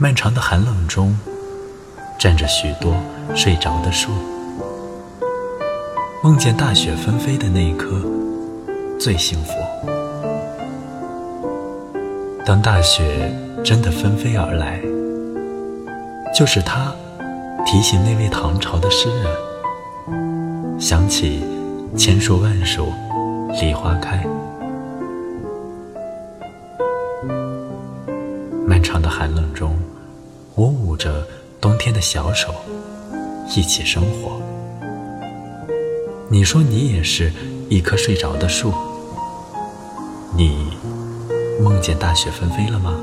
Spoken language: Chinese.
漫长的寒冷中，站着许多睡着的树。梦见大雪纷飞的那一刻，最幸福。当大雪真的纷飞而来，就是他提醒那位唐朝的诗人，想起千树万树梨花开。漫长的寒冷中，我捂着冬天的小手，一起生活。你说你也是一棵睡着的树，你梦见大雪纷飞了吗？